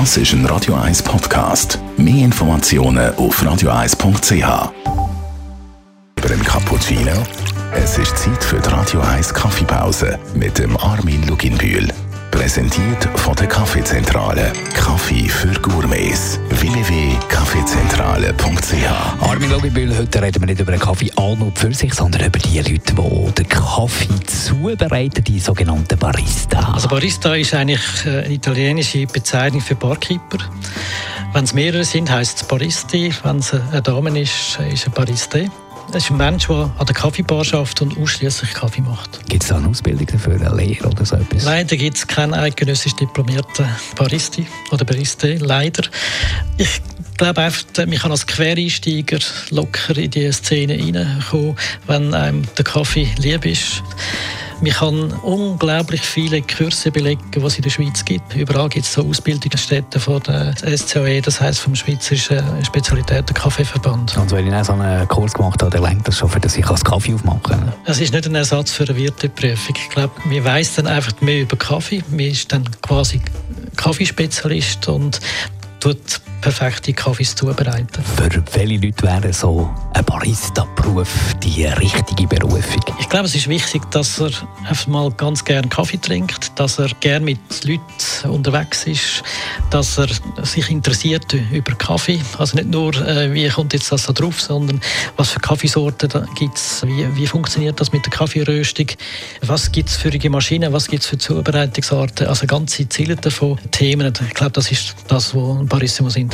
Das ist ein Radio 1 Podcast. Mehr Informationen auf radio1.ch. Über einen Cappuccino? Es ist Zeit für die Radio 1 Kaffeepause mit dem Armin Luginbühl. Präsentiert von der Kaffeezentrale. Kaffee Logebühl, heute reden wir nicht über einen Kaffee an und für sich, sondern über die Leute, die den Kaffee zubereiten, die sogenannten Barista. Also Barista ist eigentlich äh, eine italienische Bezeichnung für Barkeeper. Wenn es mehrere sind, heißt es Baristi. Wenn es eine Dame ist, ist es Bariste. Es ist ein Mensch, der an der Kaffeebar schafft und ausschließlich Kaffee macht. Gibt es da eine Ausbildung dafür, eine Lehre oder so etwas? Leider gibt es keinen eidgenössisch diplomierten Baristi oder Bariste. Leider. Ich glaube einfach, man kann als Quereinsteiger locker in die Szene reinkommen, wenn einem der Kaffee lieb ist. Man kann unglaublich viele Kurse belegen, die es in der Schweiz gibt. Überall gibt es so Ausbildungsstätten von der SCOE, das heisst vom Schweizerischen Spezialitäten Kaffeeverband. Und wenn ich so einen Kurs gemacht habe, dann lenkt das schon, dass ich als Kaffee aufmachen kann. Es ist nicht ein Ersatz für eine Wirteprüfung. Ich glaube, man weiss dann einfach mehr über Kaffee. Man ist dann quasi Kaffeespezialist und tut perfekte Kaffees zubereiten. Für welche Leute wäre so ein Barista-Beruf die richtige Berufung? Ich glaube, es ist wichtig, dass er einfach mal ganz gerne Kaffee trinkt, dass er gerne mit Leuten unterwegs ist, dass er sich interessiert über Kaffee. Also nicht nur, äh, wie kommt jetzt das da drauf, sondern was für Kaffeesorten gibt es, wie, wie funktioniert das mit der Kaffeeröstung, was gibt es für Maschinen, was gibt es für Zubereitungsarten, also ganze Ziele davon, Themen. Ich glaube, das ist das, was ein Barista muss interessieren